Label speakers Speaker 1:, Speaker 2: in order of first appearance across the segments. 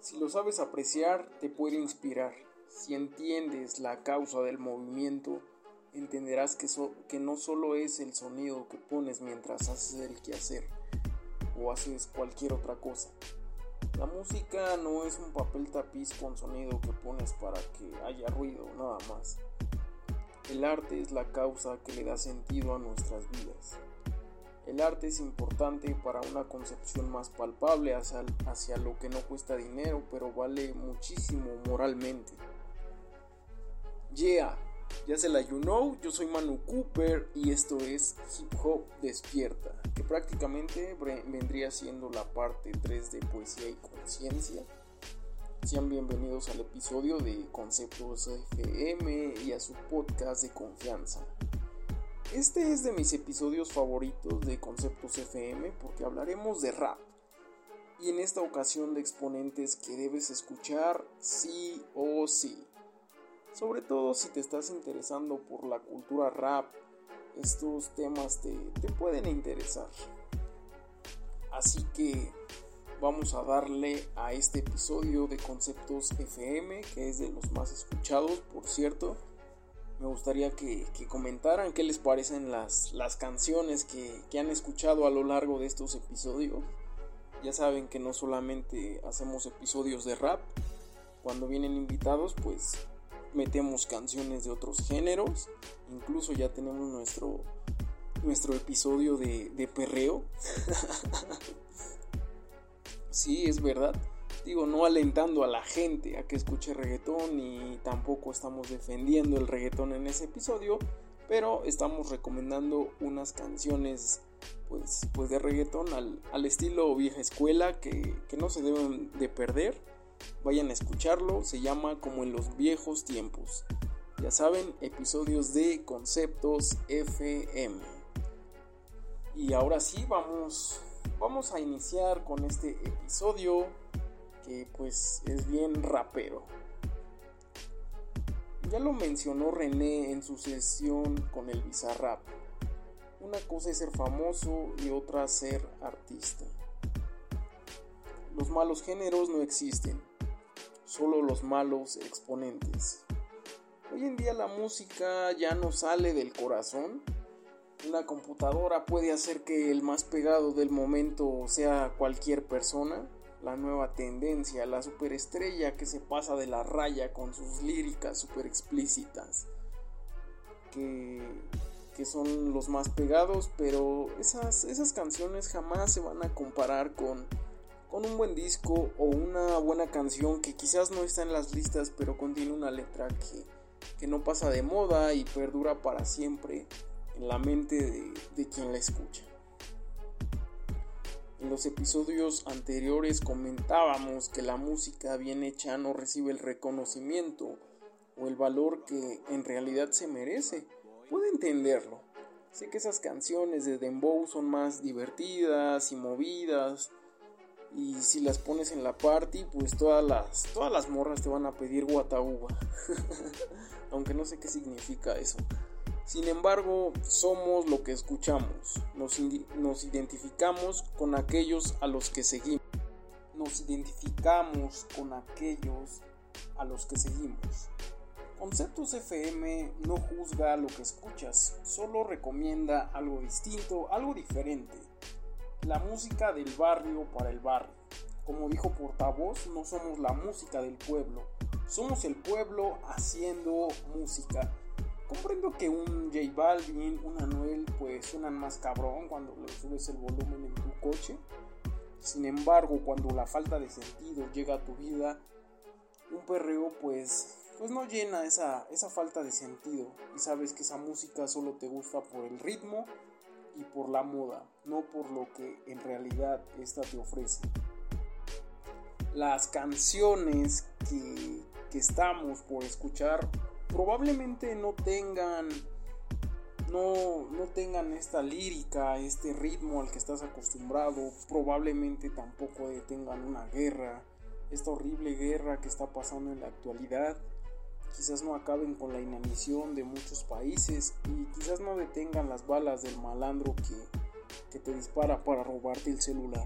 Speaker 1: Si lo sabes apreciar, te puede inspirar. Si entiendes la causa del movimiento, entenderás que, no solo es el sonido que pones mientras haces el quehacer o haces cualquier otra cosa. La música no es un papel tapiz con sonido que pones para que haya ruido, nada más. El arte es la causa que le da sentido a nuestras vidas. El arte es importante para una concepción más palpable hacia, lo que no cuesta dinero, pero vale muchísimo moralmente. Yeah, ya se la you know, yo soy Manu Cooper y esto es Hip Hop Despierta, que prácticamente vendría siendo la parte 3 de Poesía y Conciencia. Sean bienvenidos al episodio de Conceptos FM y a su podcast de confianza. Este es de mis episodios favoritos de Conceptos FM porque hablaremos de rap. Y en esta ocasión de exponentes que debes escuchar sí o sí. Sobre todo si te estás interesando por la cultura rap, estos temas te, te pueden interesar. Así que vamos a darle a este episodio de Conceptos FM, que es de los más escuchados, por cierto. Me gustaría que, comentaran qué les parecen las, las canciones que, que han escuchado a lo largo de estos episodios. Ya saben que no solamente hacemos episodios de rap, cuando vienen invitados, pues metemos canciones de otros géneros. Incluso ya tenemos nuestro, nuestro episodio de, de perreo. sí, es verdad. Digo, no alentando a la gente a que escuche reggaetón y tampoco estamos defendiendo el reggaetón en ese episodio, pero estamos recomendando unas canciones pues, pues de reggaetón al, al estilo vieja escuela que, que no se deben de perder Vayan a escucharlo, se llama como en los viejos tiempos. Ya saben, episodios de Conceptos FM. Y ahora sí, vamos, vamos a iniciar con este episodio que pues es bien rapero. Ya lo mencionó René en su sesión con el Bizarrap. Una cosa es ser famoso y otra ser artista. Los malos géneros no existen, solo los malos exponentes. Hoy en día la música ya no sale del corazón. Una computadora puede hacer que el más pegado del momento sea cualquier persona. La nueva tendencia, la superestrella que se pasa de la raya con sus líricas super explícitas. Que, que son los más pegados, pero esas, esas canciones jamás se van a comparar con con un buen disco o una buena canción que quizás no está en las listas pero contiene una letra que, que no pasa de moda y perdura para siempre en la mente de, de quien la escucha. En los episodios anteriores comentábamos que la música bien hecha no recibe el reconocimiento o el valor que en realidad se merece. Puedo entenderlo. Sé que esas canciones de Dembow son más divertidas y movidas, y si las pones en la party, pues todas las, todas las morras te van a pedir guatauba. Aunque no sé qué significa eso. Sin embargo, somos lo que escuchamos. Nos, identificamos con aquellos a los que seguimos. Nos identificamos con aquellos a los que seguimos. Conceptos FM no juzga lo que escuchas, solo recomienda algo distinto, algo diferente la música del barrio para el barrio. Como dijo portavoz, no somos la música del pueblo, somos el pueblo haciendo música. Comprendo que un J Balvin, un Anuel, pues suenan más cabrón cuando subes el volumen en tu coche. Sin embargo, cuando la falta de sentido llega a tu vida, un perreo pues, pues no llena esa, esa falta de sentido. Y sabes que esa música solo te gusta por el ritmo y por la moda, no por lo que en realidad esta te ofrece. Las canciones que, que estamos por escuchar probablemente no tengan no, no, tengan esta lírica, este ritmo al que estás acostumbrado, probablemente tampoco tengan una guerra, esta horrible guerra que está pasando en la actualidad quizás no acaben con la inanición de muchos países y quizás no detengan las balas del malandro que, te dispara para robarte el celular.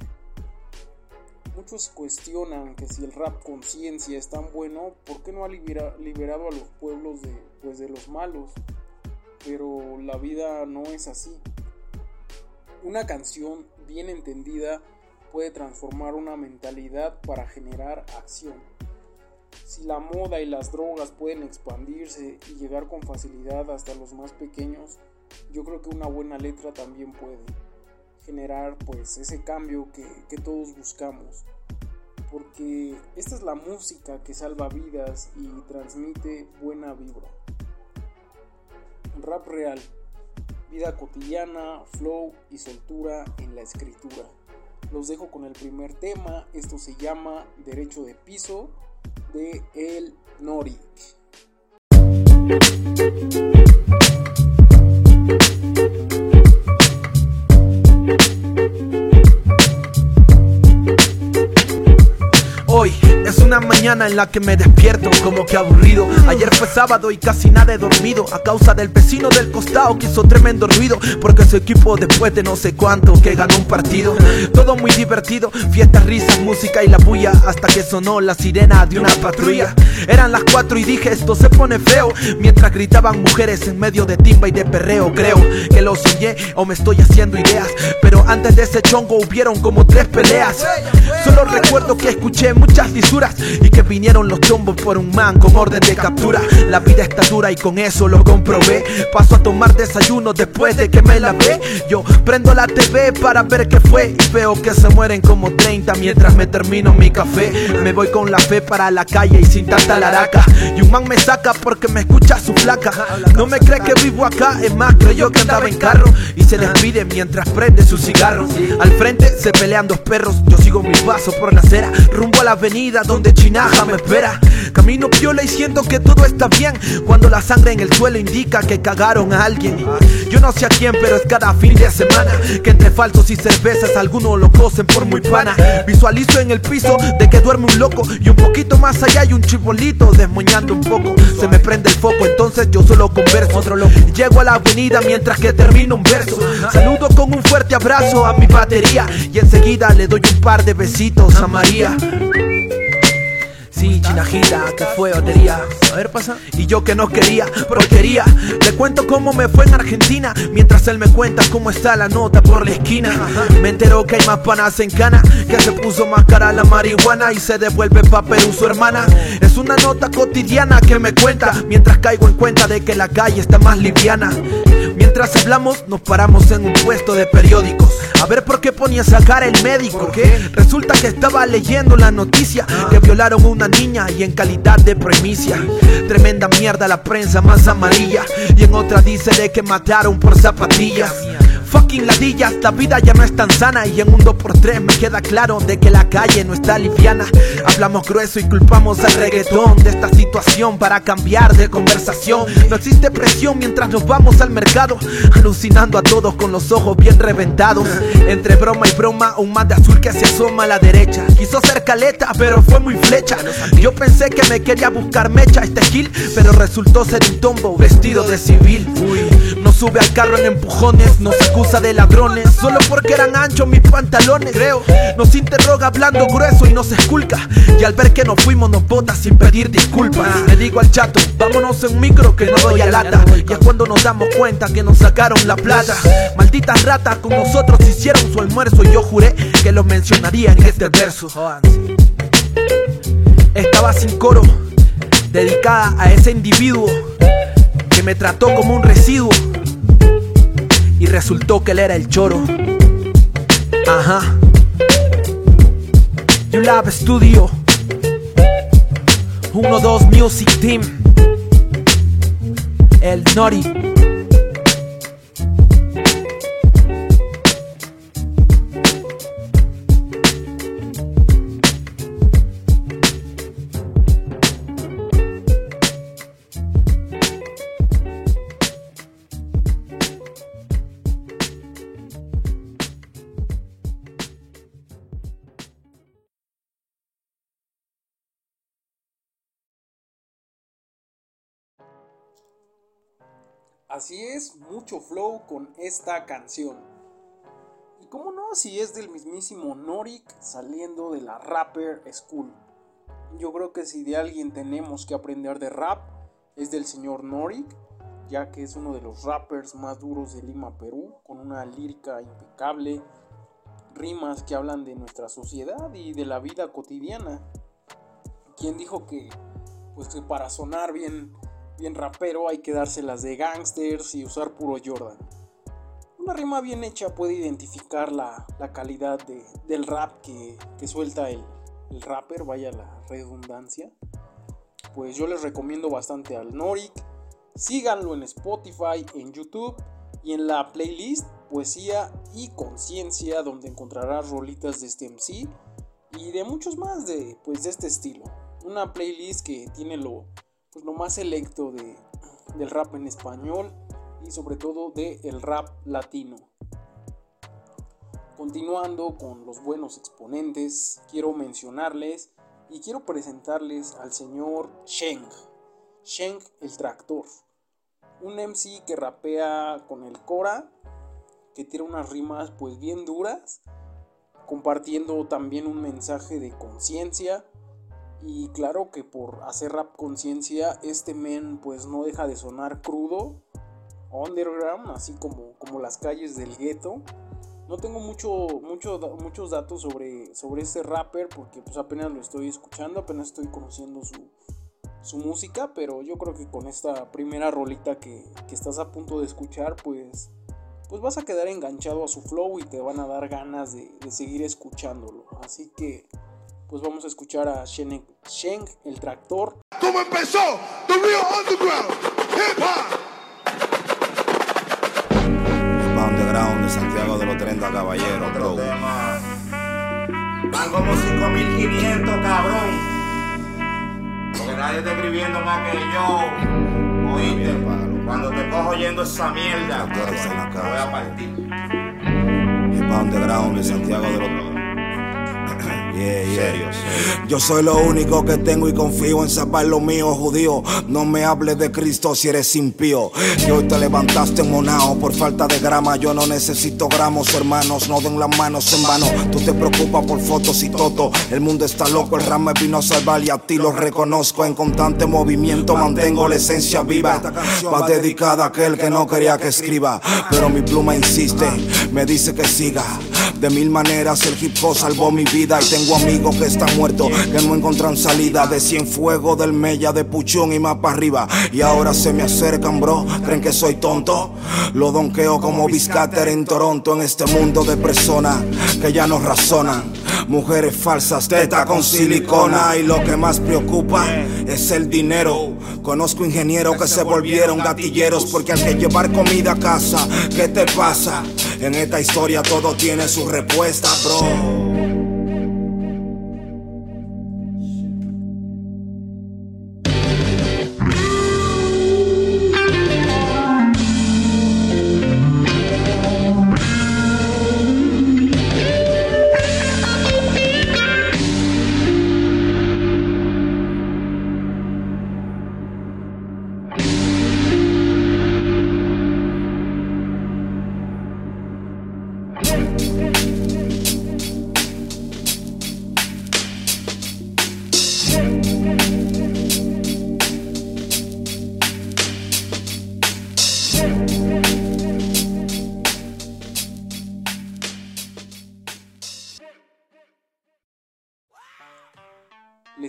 Speaker 1: Muchos cuestionan que si el rap conciencia es tan bueno, ¿por qué no ha liberado a los pueblos de, pues, de los malos? Pero la vida no es así. Una canción bien entendida puede transformar una mentalidad para generar acción. Si la moda y las drogas pueden expandirse y llegar con facilidad hasta los más pequeños, yo creo que una buena letra también puede generar pues ese cambio que, que todos buscamos. Porque esta es la música que salva vidas y transmite buena vibra. Rap real, vida cotidiana, flow y soltura en la escritura. Los dejo con el primer tema, esto se llama Derecho de Piso de El Nori.
Speaker 2: En la que me despierto como que aburrido. Ayer fue sábado y casi nada he dormido. A causa del vecino del costado que hizo tremendo ruido. Porque su equipo después de no sé cuánto que ganó un partido. Todo muy divertido, fiestas, risas, música y la bulla. Hasta que sonó la sirena de una patrulla. Eran las cuatro y dije esto se pone feo. Mientras gritaban mujeres en medio de timba y de perreo. Creo que lo soñé o me estoy haciendo ideas. Pero antes de ese chongo hubieron como tres peleas. Solo recuerdo que escuché muchas lisuras y que vinieron los chombos por un man con orden de captura. La vida está dura y con eso lo comprobé. Paso a tomar desayuno después de que me la ve. Yo prendo la TV para ver qué fue y veo que se mueren como 30 mientras me termino mi café. Me voy con la fe para la calle y sin tanta laraca. Y un man me saca porque me escucha su flaca. No me cree que vivo acá, es más, creyó que andaba en carro y se despide mientras prende su cigarro. Al frente se pelean dos perros, yo sigo mi paso por la acera, rumbo a la avenida donde chinaja me espera. Camino piola y siento que todo está bien. Cuando la sangre en el suelo indica que cagaron a alguien. Yo no sé a quién, pero es cada fin de semana. Que entre falsos y cervezas algunos lo cosen por muy pana. Visualizo en el piso de que duerme un loco. Y un poquito más allá hay un chibolito desmoñando un poco. Se me prende el foco, entonces yo solo converso. Otro loco. Llego a la avenida mientras que termino un verso. Saludo con un fuerte abrazo a mi batería. Y enseguida le doy un par de besitos a María. Sí, chinajita, que fue batería. A ver, pasa. Y yo que no quería, porquería. Le cuento cómo me fue en Argentina. Mientras él me cuenta cómo está la nota por la esquina. Me entero que hay más panas en cana. Que se puso más cara la marihuana y se devuelve pa' Perú su hermana. Es una nota cotidiana que me cuenta. Mientras caigo en cuenta de que la calle está más liviana. Mientras hablamos, nos paramos en un puesto de periódicos. A ver por qué ponía esa cara el médico. Resulta que estaba leyendo la noticia que violaron una niña y en calidad de premicia. Tremenda mierda la prensa más amarilla. Y en otra dice de que mataron por zapatillas. Fucking ladillas, la vida ya no es tan sana y en un 2x3 me queda claro de que la calle no está liviana. Hablamos grueso y culpamos al reggaetón de esta situación para cambiar de conversación. No existe presión mientras nos vamos al mercado, alucinando a todos con los ojos bien reventados. Entre broma y broma, un man de azul que se asoma a la derecha. Quiso ser caleta, pero fue muy flecha. Yo pensé que me quería buscar mecha este kill, pero resultó ser un tombo vestido de civil. no sube al carro en empujones, no se de ladrones. Solo porque eran anchos mis pantalones Creo, nos interroga hablando grueso y nos esculca. Y al ver que nos fuimos nos bota sin pedir disculpas. Le digo al chato, vámonos en micro que no doy a lata Y es cuando nos damos cuenta que nos sacaron la plata. Malditas ratas con nosotros hicieron su almuerzo. Y yo juré que lo mencionaría en este verso. Estaba sin coro, dedicada a ese individuo que me trató como un residuo y resultó que él era el choro. Ajá. You Love Studio 1-2 Music Team. El Nori.
Speaker 1: Así es, mucho flow con esta canción. Y cómo no, si es del mismísimo Norik saliendo de la Rapper School. Yo creo que si de alguien tenemos que aprender de rap, es del señor Norik, ya que es uno de los rappers más duros de Lima, Perú, con una lírica impecable, rimas que hablan de nuestra sociedad y de la vida cotidiana. Quien dijo que, pues que para sonar bien, bien rapero hay que dárselas de gangsters y usar puro Jordan? Una rima bien hecha puede identificar la, calidad del rap que, suelta el, el, rapper, vaya la redundancia. Pues yo les recomiendo bastante al Norik. Síganlo en Spotify, en YouTube y en la playlist Poesía y Conciencia, donde encontrarás rolitas de este MC y de muchos más de, pues, de este estilo. Una playlist que tiene lo, pues, lo más selecto de, del rap en español y sobre todo de el rap latino. Continuando con los buenos exponentes, quiero mencionarles y quiero presentarles al señor Sheng. Sheng el tractor. Un MC que rapea con el Cora, que tiene unas rimas pues bien duras, compartiendo también un mensaje de conciencia. Y claro que por hacer rap conciencia, este men pues no deja de sonar crudo underground, así como, como las calles del gueto. No tengo mucho, mucho, muchos datos sobre, sobre este rapper porque pues apenas lo estoy escuchando, apenas estoy conociendo su, su música, pero yo creo que con esta primera rolita que, que, estás a punto de escuchar, pues, pues vas a quedar enganchado a su flow y te van a dar ganas de, de seguir escuchándolo. Así que, pues vamos a escuchar a Sheng, Sheng el tractor. ¿Cómo empezó? The Real Underground Hip Hop.
Speaker 3: Santiago de los 30 Caballeros, bro. Van como 5500, cabrón. Porque nadie está escribiendo más que yo. Oíste, cuando te cojo oyendo esa mierda, voy a partir. Hip Underground de Santiago de los yo soy lo único que tengo y confío en salvar lo mío, judío. No me hables de Cristo si eres impío. Que hoy te levantaste monao por falta de grama. Yo no necesito gramos, hermanos. No den las manos en vano. Tú te preocupas por fotos y toto. El mundo está loco, el rap me vino a salvar y a ti lo reconozco. En constante movimiento mantengo la esencia viva. Va dedicada a aquel que no quería que escriba. Pero mi pluma insiste, me dice que siga. De mil maneras el hip hop salvó mi vida y tengo amigos que están muertos, que no encuentran salida de cien fuego del Mella, de Puchón y más para arriba. Y ahora se me acercan, bro, creen que soy tonto. Lo donqueo como Biscater en Toronto, en este mundo de personas que ya no razonan. Mujeres falsas, teta con silicona y lo que más preocupa es el dinero. Conozco ingenieros que se volvieron gatilleros porque al que llevar comida a casa, ¿qué te pasa? En esta historia todo tiene su respuesta, bro.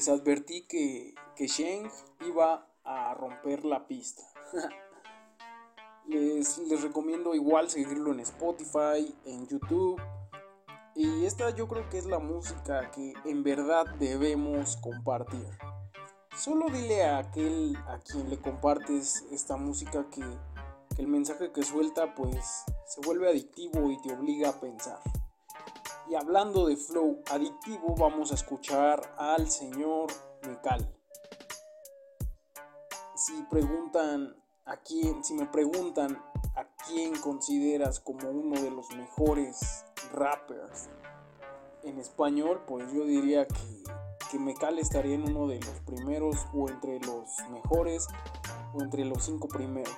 Speaker 1: Les advertí que, que Sheng iba a romper la pista. les, les recomiendo igual seguirlo en Spotify, en YouTube. Y esta yo creo que es la música que en verdad debemos compartir. Solo dile a aquel a quien le compartes esta música que, que el mensaje que suelta pues se vuelve adictivo y te obliga a pensar. Y hablando de flow adictivo, vamos a escuchar al señor Mecal. Si preguntan a quién, si me preguntan a quién consideras como uno de los mejores rappers en español, pues yo diría que, que Mecal estaría en uno de los primeros o entre los mejores o entre los cinco primeros.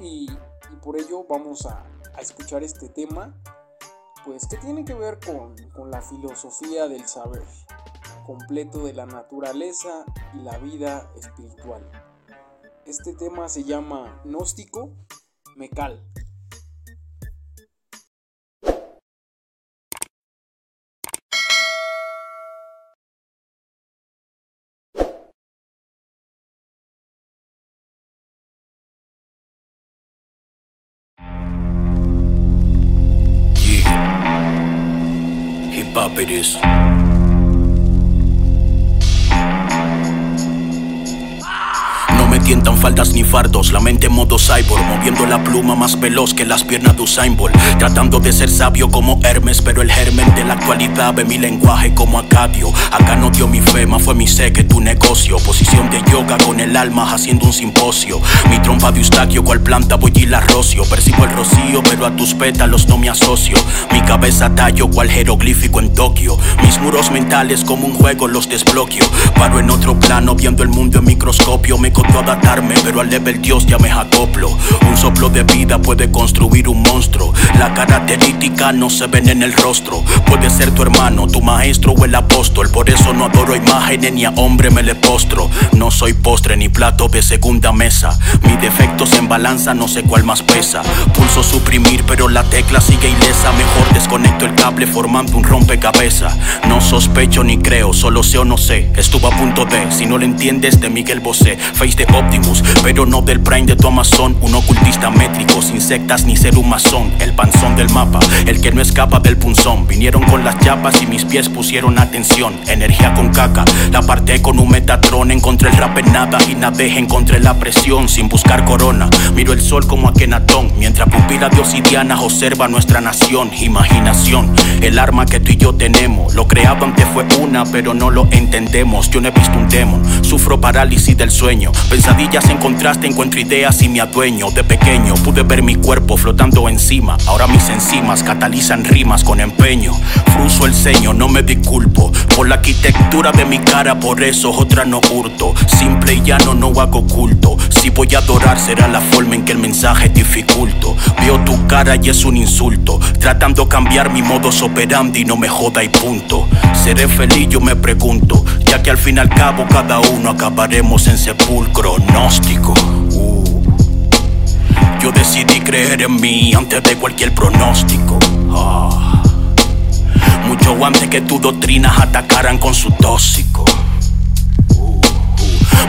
Speaker 1: Y, por ello vamos a escuchar este tema, pues que tiene que ver con, con la filosofía del saber completo de la naturaleza y la vida espiritual. Este tema se llama Gnóstico Mecal.
Speaker 4: Hip tientan faldas ni fardos, la mente en modo cyborg, moviendo la pluma más veloz que las piernas de Usain Bolt, tratando de ser sabio como Hermes, pero el germen de la actualidad ve mi lenguaje como Acadio. Acá no dio mi fe, más fue mi sé que tu negocio. Posición de yoga con el alma haciendo un simposio. Mi trompa de eustaquio, cual planta voy y la rocio. Percibo el rocío, pero a tus pétalos no me asocio. Mi cabeza tallo cual jeroglífico en Tokio. Mis muros mentales como un juego los desbloqueo. Paro en otro plano viendo el mundo en microscopio. Me costó adaptarme, pero al level Dios ya me acoplo. Un soplo de vida puede construir un monstruo. La característica no se ven en el rostro. Puede ser tu hermano, tu maestro o el apóstol. Por eso no adoro imágenes ni a hombre me le postro. No soy postre ni plato de segunda mesa. Mi defectos en balanza no sé cuál más pesa. Pulso suprimir, pero la tecla sigue ilesa. Mejor desconecto el cable formando un rompecabezas. No sospecho ni creo, solo sé o no sé. Estuvo a punto de, si no lo entiendes, de Miguel Bosé. Face de Optimus, pero no del Prime de tu Amazon. Un ocultista métrico, sin sectas ni ser un masón. El panzón del mapa, el que no escapa del punzón. Vinieron con las chapas y mis pies pusieron atención. Energía con caca, la aparté con un metatrón. Encontré el rap en nada y nadé, encontré la presión sin buscar corona. Miro el sol como Akenatón, mientras pupila de obsidiana observa nuestra nación. Imaginación, el arma que tú y yo tenemos. Lo creado antes fue una, pero no lo entendemos. Yo no he visto un demon, sufro parálisis del sueño. Pesadillas en contraste, encuentro ideas y me adueño. De pequeño pude ver mi cuerpo flotando encima. Ahora mis enzimas catalizan rimas con empeño. Fruso el ceño, no me disculpo por la arquitectura de mi cara, por eso otra no hurto. Simple y llano, no hago culto. Si voy a adorar, será la forma en que el mensaje dificulto. Veo tu cara y es un insulto. Tratando cambiar mi modo operandi, no me joda y punto. Seré feliz, yo me pregunto, ya que al fin y al cabo cada uno acabaremos en sepulcro gnóstico. Uh. Yo decidí creer en mí antes de cualquier pronóstico. Ah. Mucho antes que tus doctrinas atacaran con su tóxico. Uh.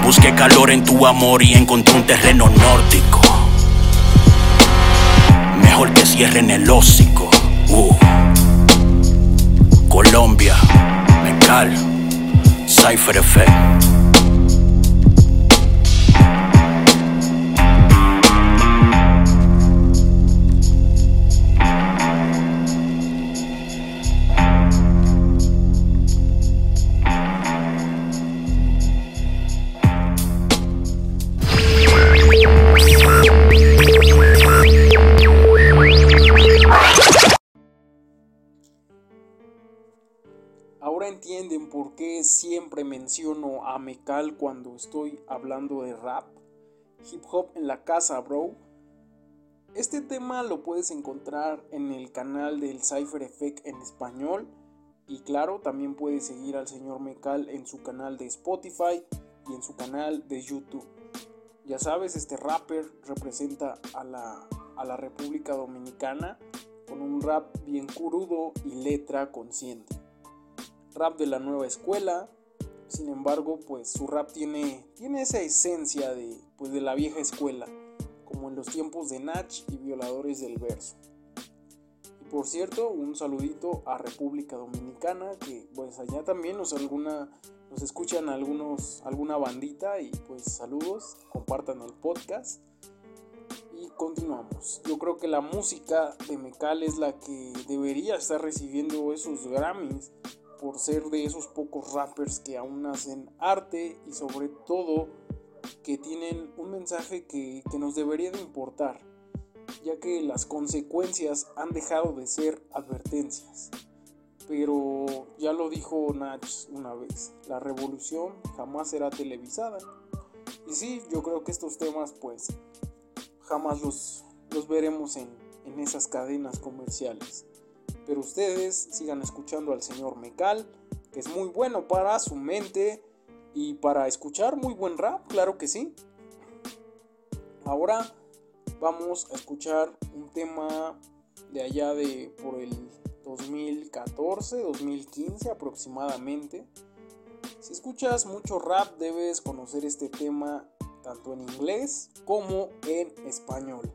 Speaker 4: Busqué calor en tu amor y encontré un terreno nórdico. Mejor que cierren el hocico. Uh. Colombia, Mecal, Cypher Effect.
Speaker 1: Siempre menciono a Mecal cuando estoy hablando de rap. Hip hop en la casa, bro. Este tema lo puedes encontrar en el canal del Cypher Effect en español. Y claro, también puedes seguir al señor Mecal en su canal de Spotify y en su canal de YouTube. Ya sabes, este rapper representa a la, a la República Dominicana con un rap bien crudo y letra consciente rap de la nueva escuela. Sin embargo, pues su rap tiene, tiene esa esencia de, pues, de la vieja escuela, como en los tiempos de Nach y Violadores del Verso. Y por cierto, un saludito a República Dominicana, que pues allá también nos, alguna, nos escuchan algunos, alguna bandita y pues saludos, compartan el podcast. Y continuamos. Yo creo que la música de Mecal es la que debería estar recibiendo esos Grammys por ser de esos pocos rappers que aún hacen arte y sobre todo que tienen un mensaje que, que, nos debería de importar, ya que las consecuencias han dejado de ser advertencias. Pero ya lo dijo Nach una vez, la revolución jamás será televisada. Y sí, yo creo que estos temas pues jamás los, los veremos en, en esas cadenas comerciales. Pero ustedes sigan escuchando al señor Mecal, que es muy bueno para su mente y para escuchar muy buen rap, claro que sí. Ahora vamos a escuchar un tema de allá de por el 2014, 2015 aproximadamente. Si escuchas mucho rap debes conocer este tema tanto en inglés como en español.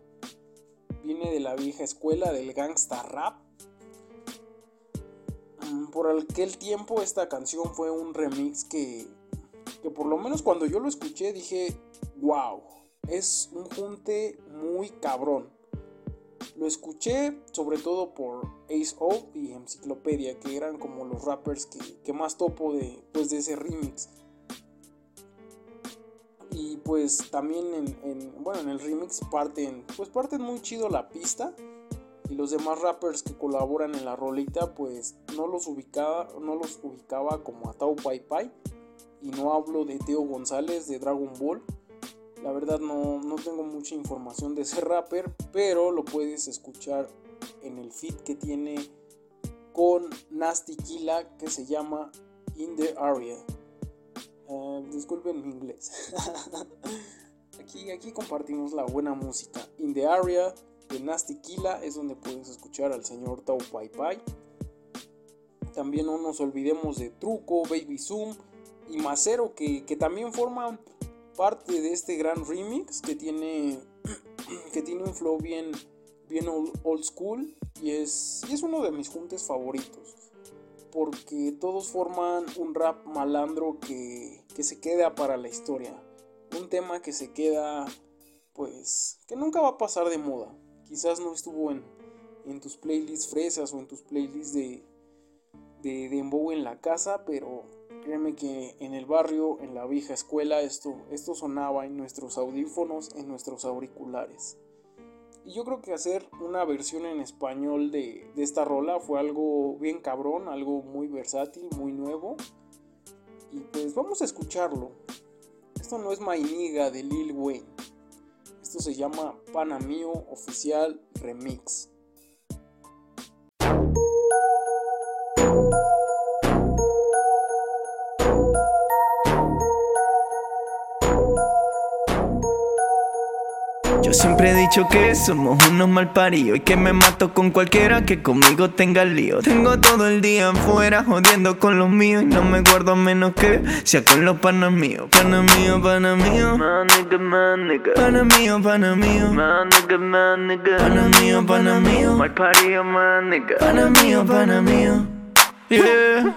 Speaker 1: Viene de la vieja escuela del gangsta rap. Por aquel tiempo esta canción fue un remix que, que por lo menos cuando yo lo escuché dije, wow, es un junte muy cabrón. Lo escuché sobre todo por Ace O y Enciclopedia, que eran como los rappers que, más topo de, pues, de ese remix. Y pues también en, bueno, en el remix parten, pues parten muy chido la pista. Y los demás rappers que colaboran en la rolita, pues no los ubicaba, no los ubicaba como a Tau Pai Pai. Y no hablo de Teo González de Dragon Ball, la verdad no, tengo mucha información de ese rapper, pero lo puedes escuchar en el feed que tiene con Nasty Killa que se llama In the Area. Eh, disculpen mi inglés. aquí, aquí compartimos la buena música. In the Area de Nasty Killa es donde puedes escuchar al señor Tau Pai Pai. También no nos olvidemos de Truco, Baby Zoom y Macero que, que también forman parte de este gran remix que tiene, que tiene un flow bien, bien old, school y es, y es uno de mis juntes favoritos. Porque todos forman un rap malandro que, que se queda para la historia. Un tema que se queda, pues, que nunca va a pasar de moda. Quizás no estuvo en, tus playlists fresas o en tus playlists de, de dembow en la casa, pero Créeme que en el barrio, en la vieja escuela, esto, sonaba en nuestros audífonos, en nuestros auriculares. Y yo creo que hacer una versión en español de, esta rola fue algo bien cabrón, algo muy versátil, muy nuevo. Y pues vamos a escucharlo. Esto no es Mainiga de Lil Wayne. Esto se llama Pana Mío Oficial Remix.
Speaker 5: Yo siempre he dicho que somos unos mal paridos y que me mato con cualquiera que conmigo tenga lío. Tengo todo el día afuera jodiendo con los míos y no me guardo menos que sea con los panas míos. Pana mío, pana mío. Pana mío, pana mío. Pana mío, pana mío. Pana mío, pana mío. Yeah.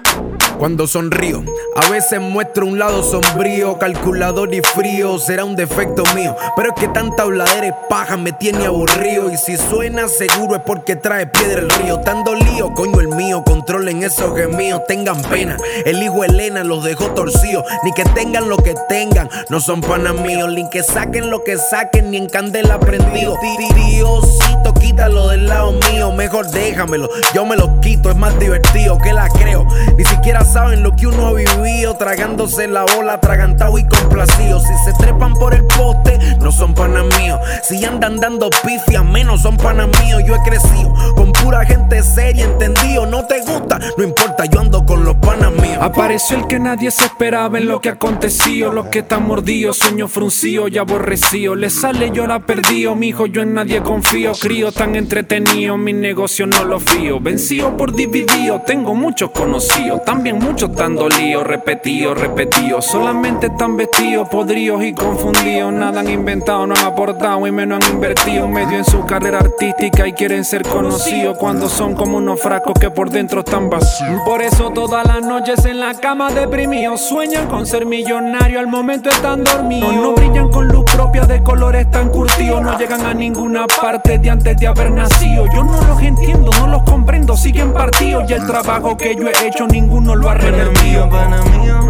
Speaker 6: Cuando sonrío, a veces muestro un lado sombrío, calculador y frío, será un defecto mío. Pero es que tanta habladera y paja me tiene aburrido. Y si suena seguro es porque trae piedra el río. Tando lío, coño el mío, controlen esos gemidos, tengan pena. El hijo Elena los dejó torcidos, ni que tengan lo que tengan, no son panas míos. Ni que saquen lo que saquen, ni en candela prendido. Diosito, quítalo del lado mío, mejor déjamelo, yo me lo quito, es más divertido que la creo. Ni siquiera saben lo que uno ha vivido, tragándose la bola, atragantado y complacido. Si se trepan por el poste, no son panas míos. Si andan dando pifia, menos son panas míos. Yo he crecido con pura gente seria, entendido. No te gusta, no importa, yo ando con los panas míos.
Speaker 7: Apareció el que nadie se esperaba en lo que aconteció. Los que están mordidos, sueño fruncido y aborrecido. Le sale yo la perdido, mijo, yo en nadie confío. Crío tan entretenido, mi negocio no lo fío. Vencido por dividido, tengo muchos conocidos. También muchos tan dolidos, repetidos, repetidos. Solamente están vestidos, podridos y confundidos. Nada han inventado, no han aportado y menos han invertido medio en su carrera artística y quieren ser conocidos cuando son como unos frascos que por dentro están vacíos. Por eso todas las noches en la cama deprimidos sueñan con ser millonario, al momento están dormidos. No brillan con luz propia de colores tan curtidos, no llegan a ninguna parte de antes de haber nacido. Yo no los entiendo, no los comprendo, siguen partidos y el trabajo que yo he hecho ninguno lo ha
Speaker 5: Pana mío, pana mío.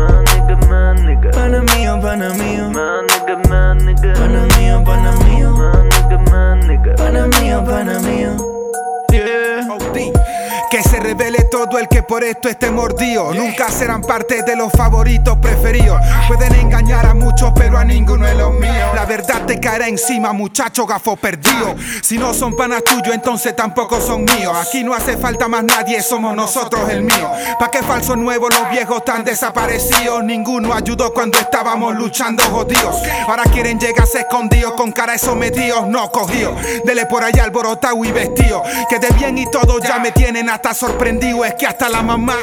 Speaker 5: Pana mío, pana mío. Pana mío, pana mío. Pana mío, pana mío.
Speaker 8: Que se revele todo el que por esto esté mordido. Nunca serán parte de los favoritos preferidos. Pueden engañar a muchos, pero a ninguno es lo mío. La verdad te caerá encima, muchacho gafo perdido. Si no son panas tuyos, entonces tampoco son míos. Aquí no hace falta más nadie, somos nosotros el mío. ¿Pa' qué falsos nuevos los viejos están desaparecidos? Ninguno ayudó cuando estábamos luchando jodidos. Ahora quieren llegarse escondidos con cara de sometidos, no cogidos. Dele por allá alborotado y vestido. Que de bien y todo ya me tienen hasta sorprendido. Es que hasta la mamá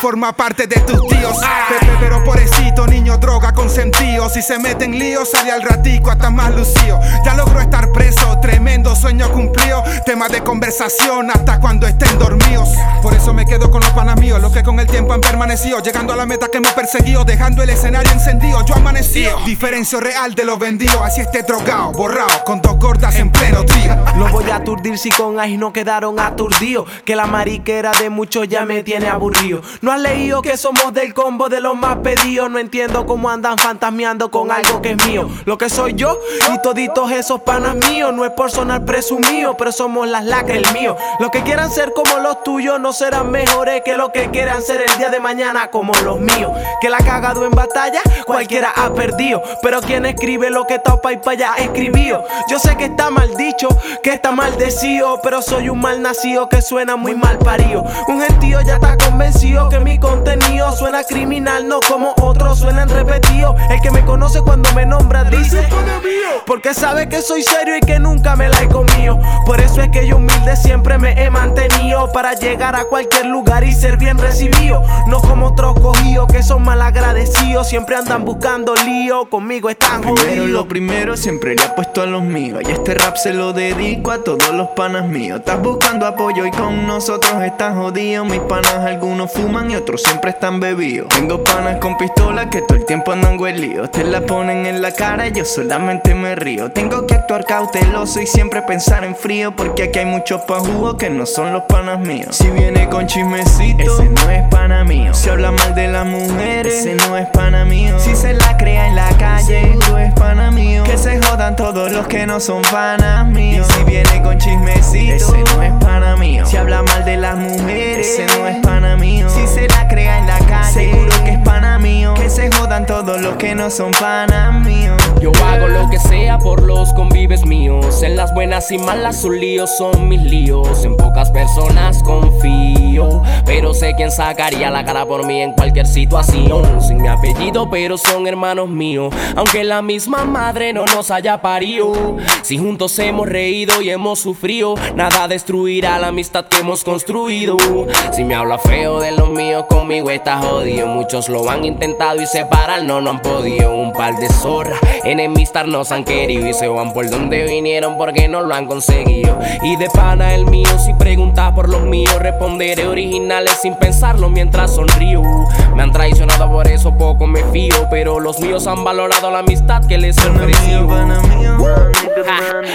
Speaker 8: forma parte de tus tíos. Pepe, pero pobrecito, niño droga consentido. Si se mete en lío, sale al ratico hasta más lucido. Ya logró estar preso, tremendo sueño cumplido. Tema de conversación hasta cuando estén dormidos. Por eso me quedo con los panas míos, los que con el tiempo han permanecido. Llegando a la meta que hemos perseguido, dejando el escenario encendido. Yo amanecido. Diferencio real de los vendidos. Así esté drogado, borrado, con dos gordas en pleno trío.
Speaker 9: Lo voy a aturdir si con ahí no quedaron aturdidos. Que la mariquera de muchos ya me tiene aburrido. No has leído que somos del combo de los más pedidos. No entiendo cómo andan fantasmeando con algo que es mío. Lo que soy yo y toditos esos panas míos. No es por sonar presumido, pero somos las lacras el mío. Los que quieran ser como los tuyos no serán mejores que los que quieran ser el día de mañana como los míos. Que la cagado en batalla, cualquiera ha perdido. Pero quien escribe lo que topa y pa' allá escribió. Yo sé que está mal dicho, que está maldecido. Pero soy un mal nacido que suena muy mal parido. Un gentío ya está convencido que mi contenido suena criminal, no como otros suenan repetidos. El que me conoce cuando me nombra dice porque sabe que soy serio y que nunca me la he comido. Por eso es que yo humilde siempre me he mantenido para llegar a cualquier lugar y ser bien recibido. No como otros cogidos que son mal agradecidos, siempre andan buscando lío, conmigo están
Speaker 5: Primero
Speaker 9: jodidos.
Speaker 5: lo primero, siempre le apuesto a los míos. Y este rap se lo dedico a todos los panas míos. Estás buscando apoyo y con nosotros estás jodido. Mis panas algunos fuman y otros siempre están bebidos. Tengo panas con pistolas que todo el tiempo andan huelíos. Te la ponen en la cara y yo solamente me río. Tengo que actuar cauteloso y siempre pensar en frío. Porque aquí hay muchos pajugos que no son los panas míos. Si viene con chismecito, ese no es pana mío. Si habla mal de las mujeres, ese no es pana mío. Si se la crea en la calle, seguro es pana mío. Que se jodan todos los que no son panas míos. Y si viene con chismecito, ese no es pana mío. Si habla mal de las mujeres, ese no es pana mío. Si se la crea en la calle, seguro que es pana mío. Que se jodan todos los que no son panas míos.
Speaker 10: Yo hago lo que sea por los convives míos. En las buenas y malas sus líos son mis líos. En pocas personas confío. Pero sé quién sacaría la cara por mí en cualquier situación. Sin mi apellido, pero son hermanos míos. Aunque la misma madre no nos haya parido. Si juntos hemos reído y hemos sufrido, nada destruirá la amistad que hemos construido. Si me habla feo de los míos, conmigo está jodido. Muchos lo han intentado y separar no, no han podido. Un par de zorras, enemistar nos han querido y se van por donde vinieron porque no lo han conseguido. Y de pana el mío, si preguntas por los míos, responderé originales sin pensarlo mientras sonrío. Me han traicionado, por eso poco me fío. Pero los míos han valorado la amistad que les he ofrecido.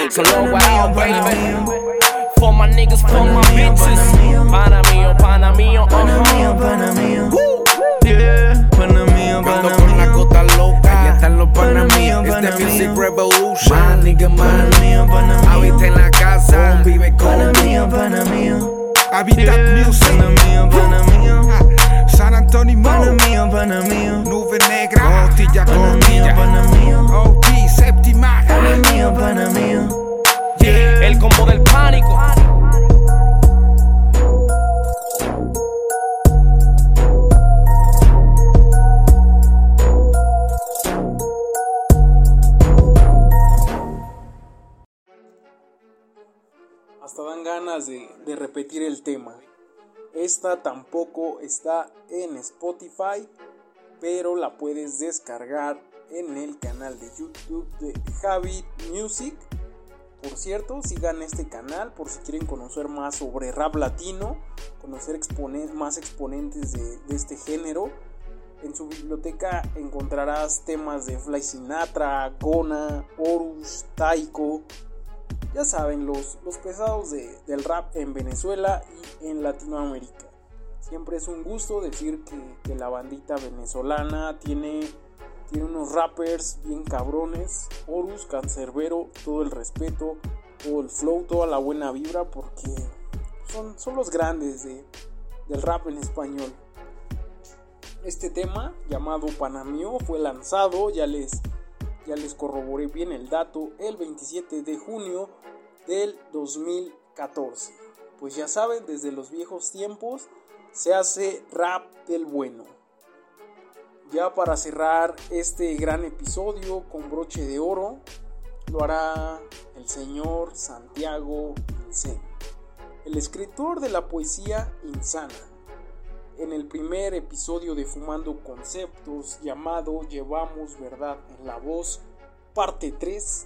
Speaker 10: Solo baby. For my niggas, for my bitches. Pana mío, pana mío, uh-huh.
Speaker 5: pana mío. Yeah, pana mío,
Speaker 6: Ando
Speaker 5: pana
Speaker 6: con la
Speaker 5: mío.
Speaker 6: gota loca. Ahí están los
Speaker 5: Pana mío,
Speaker 6: míos.
Speaker 5: pana
Speaker 6: Este Music
Speaker 5: mío.
Speaker 6: Revolution.
Speaker 5: Man,
Speaker 6: nigga, man.
Speaker 5: Pana mío, pana mío.
Speaker 6: Ahorita en la casa. Vive
Speaker 5: Pana
Speaker 6: con
Speaker 5: mío, pana mío.
Speaker 8: Habitat
Speaker 5: Yeah,
Speaker 8: Music,
Speaker 5: Pana mío, pana mío.
Speaker 8: San Antonio
Speaker 5: Pana
Speaker 8: Mo,
Speaker 5: mío, pana mío.
Speaker 8: Nube Negra, Costilla Costilla,
Speaker 5: pana mío.
Speaker 8: OG, séptima.
Speaker 5: Pana mío, pana mío.
Speaker 10: El combo del pánico.
Speaker 1: Repetir el tema. Esta tampoco está en Spotify, pero la puedes descargar en el canal de YouTube de Javi Music. Por cierto, sigan este canal por si quieren conocer más sobre rap latino, conocer más exponentes de, de este género. En su biblioteca encontrarás temas de Fly Sinatra, Gona, Horus, Taiko, ya saben, los, los pesados de- del rap en Venezuela y en Latinoamérica. Siempre es un gusto decir que, la bandita venezolana tiene, tiene unos rappers bien cabrones. Horus, Cancerbero, todo el respeto, todo el flow, toda la buena vibra porque son, son los grandes del rap en español. Este tema llamado Panamio fue lanzado, ya les, ya les corroboré bien el dato, el 27 de junio del 2014. Pues ya saben, desde los viejos tiempos se hace rap del bueno. Ya para cerrar este gran episodio con broche de oro, lo hará el señor Santiago Incén, el escritor de la poesía insana. En el primer episodio de Fumando Conceptos llamado Llevamos Verdad en la Voz, parte 3,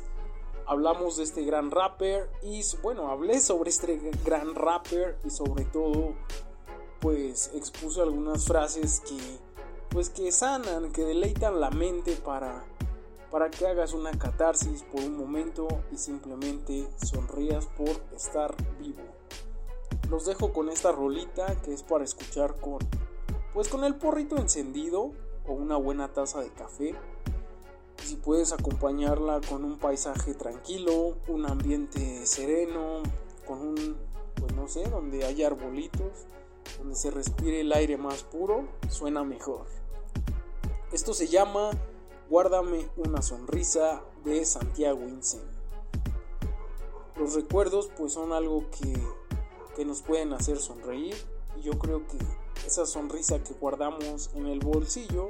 Speaker 1: hablamos de este gran rapper y bueno, hablé sobre este gran rapper y sobre todo pues expuso algunas frases que pues que sanan, que deleitan la mente para para que hagas una catarsis por un momento y simplemente sonrías por estar vivo. Los dejo con esta rolita que es para escuchar con pues con el porrito encendido o una buena taza de café. Si puedes acompañarla con un paisaje tranquilo, un ambiente sereno, con un pues no sé, donde haya arbolitos, donde se respire el aire más puro, suena mejor. Esto se llama Guárdame una sonrisa de Santiago Incen. Los recuerdos pues son algo que, que nos pueden hacer sonreír y yo creo que esa sonrisa que guardamos en el bolsillo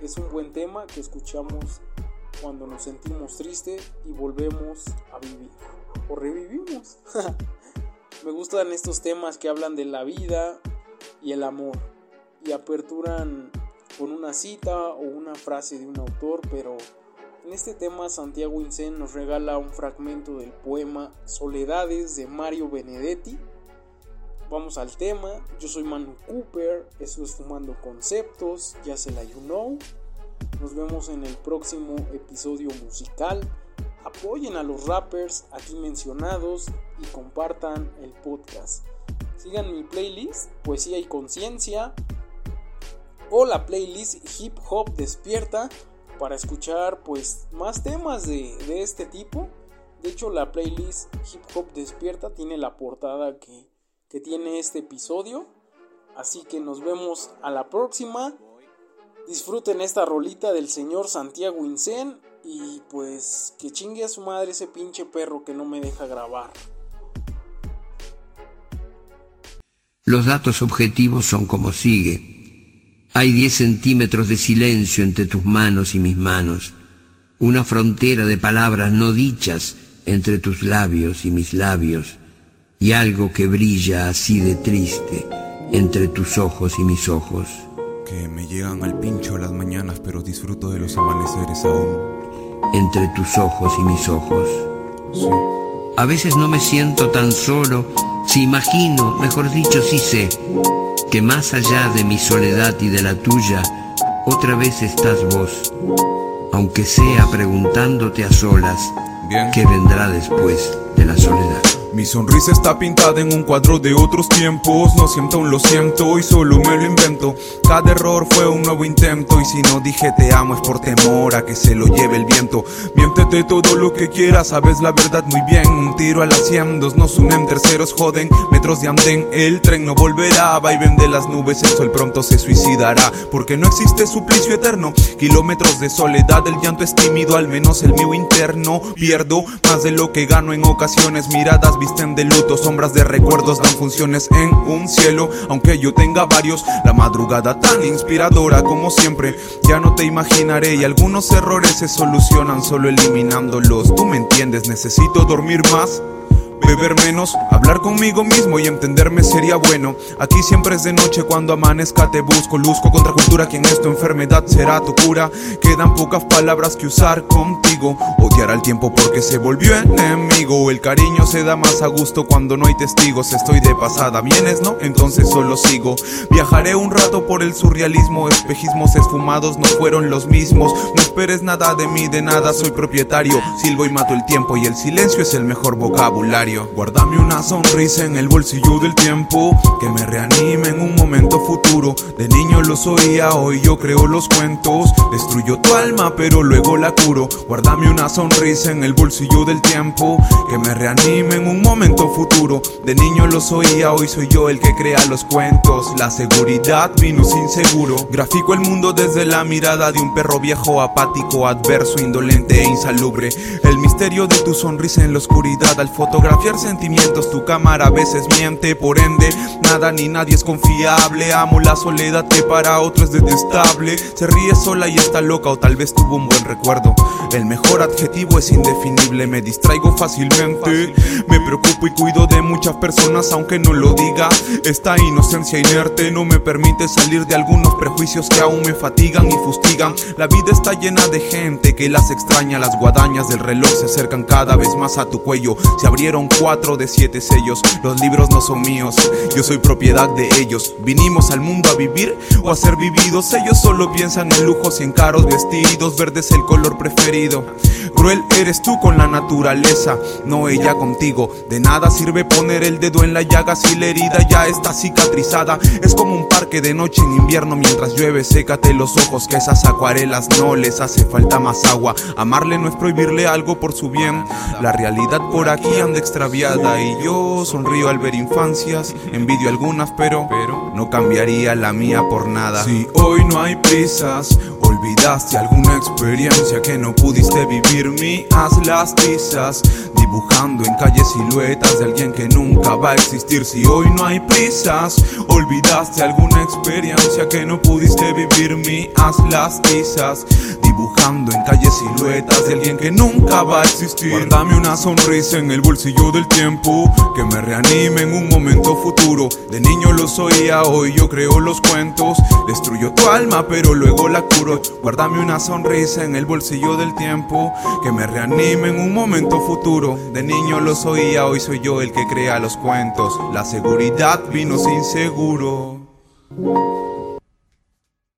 Speaker 1: es un buen tema que escuchamos cuando nos sentimos tristes y volvemos a vivir o revivimos. Me gustan estos temas que hablan de la vida y el amor y aperturan con una cita o una frase de un autor, pero en este tema Santiago Incén nos regala un fragmento del poema Soledades de Mario Benedetti. Vamos al tema, yo soy Manu Cooper, eso es Fumando Conceptos, ya se la you know. Nos vemos en el próximo episodio musical. Apoyen a los rappers aquí mencionados y compartan el podcast. Sigan mi playlist, Poesía y Conciencia, o la playlist Hip Hop Despierta para escuchar pues más temas de, este tipo. De hecho la playlist Hip Hop Despierta tiene la portada que, que tiene este episodio. Así que nos vemos a la próxima. Disfruten esta rolita del señor Santiago Incén y pues que chingue a su madre ese pinche perro que no me deja grabar.
Speaker 11: Los datos objetivos son como sigue. Hay diez centímetros de silencio entre tus manos y mis manos, una frontera de palabras no dichas entre tus labios y mis labios, y algo que brilla así de triste entre tus ojos y mis ojos.
Speaker 12: Que me llegan al pincho las mañanas, pero disfruto de los amaneceres aún.
Speaker 11: Entre tus ojos y mis ojos. A veces no me siento tan solo, si imagino, mejor dicho, si sé, que más allá de mi soledad y de la tuya, otra vez estás vos, aunque sea preguntándote a solas, ¿qué vendrá después de la soledad?
Speaker 12: Mi sonrisa está pintada en un cuadro de otros tiempos. No siento aún lo siento y solo me lo invento. Cada error fue un nuevo intento. Y si no dije te amo es por temor a que se lo lleve el viento. Miéntete todo lo que quieras, sabes la verdad muy bien. Un tiro a las dos nos unen, terceros joden. Metros de andén, el tren no volverá. Va y vende las nubes, el sol pronto se suicidará. Porque no existe suplicio eterno. Kilómetros de soledad, el llanto es tímido, al menos el mío interno. Pierdo más de lo que gano en ocasiones. Miradas de luto, sombras de recuerdos dan funciones en un cielo, aunque yo tenga varios, la madrugada tan inspiradora como siempre, ya no te imaginaré y algunos errores se solucionan solo eliminándolos, tú me entiendes, necesito dormir más beber menos, hablar conmigo mismo y entenderme sería bueno. Aquí siempre es de noche cuando amanezca te busco, luzco contra cultura quien es tu enfermedad será tu cura. Quedan pocas palabras que usar contigo, odiar al tiempo porque se volvió enemigo. El cariño se da más a gusto cuando no hay testigos. Estoy de pasada, vienes, ¿no? Entonces solo sigo. Viajaré un rato por el surrealismo, espejismos esfumados no fueron los mismos. No esperes nada de mí, de nada soy propietario. Silbo y mato el tiempo y el silencio es el mejor vocabulario. Río. Guárdame una sonrisa en el bolsillo del tiempo que me reanime De niño los oía, hoy yo creo los cuentos. Destruyo tu alma, pero luego la curo. Guárdame una sonrisa en el bolsillo del tiempo que me reanime en un momento futuro. De niño los oía, hoy soy yo el que crea los cuentos. La seguridad vino sin seguro. Grafico el mundo desde la mirada de un perro viejo, apático, adverso, indolente e insalubre. El misterio de tu sonrisa en la oscuridad. Al fotografiar sentimientos, tu cámara a veces miente. Por ende, nada ni nadie es confiable. Amo la soledad que para otro es detestable. Se ríe sola y está loca, o tal vez tuvo un buen recuerdo. El mejor adjetivo es indefinible, me distraigo fácilmente. Me preocupo y cuido de muchas personas, aunque no lo diga. Esta inocencia inerte no me permite salir de algunos prejuicios que aún me fatigan y fustigan. La vida está llena de gente que las extraña. Las guadañas del reloj se acercan cada vez más a tu cuello. Se abrieron cuatro de siete sellos. Los libros no son míos, yo soy propiedad de ellos. Vinimos al mundo a vivir o a ser vividos. Ellos solo piensan en lujos y en caros vestidos. Verde es el color preferido. Cruel eres tú con la naturaleza, no ella contigo. De nada sirve poner el dedo en la llaga si la herida ya está cicatrizada. Es como un parque de noche en invierno mientras llueve. Sécate los ojos que esas acuarelas no les hace falta más agua. Amarle no es prohibirle algo por su bien. La realidad por aquí anda extraviada y yo sonrío al ver infancias. Envidio algunas, pero no cambiaría la mía por nada. Si hoy no hay prisas, olvidaste alguna experiencia que no pudiste vivir, mi haz las tizas. Dibujando en calle siluetas de alguien que nunca va a existir. Si hoy no hay prisas, olvidaste alguna experiencia que no pudiste vivir, mi haz las tizas. Dibujando en calle siluetas de alguien que nunca va a existir. Guárdame una sonrisa en el bolsillo del tiempo que me reanime en un momento futuro. De niño los oía, hoy yo creo los cuentos. Destruyo tu alma, pero luego la curo. Guárdame una sonrisa en el bolsillo del tiempo que me reanime en un momento futuro. De niño los oía, hoy soy yo el que crea los cuentos. La seguridad vino sin seguro.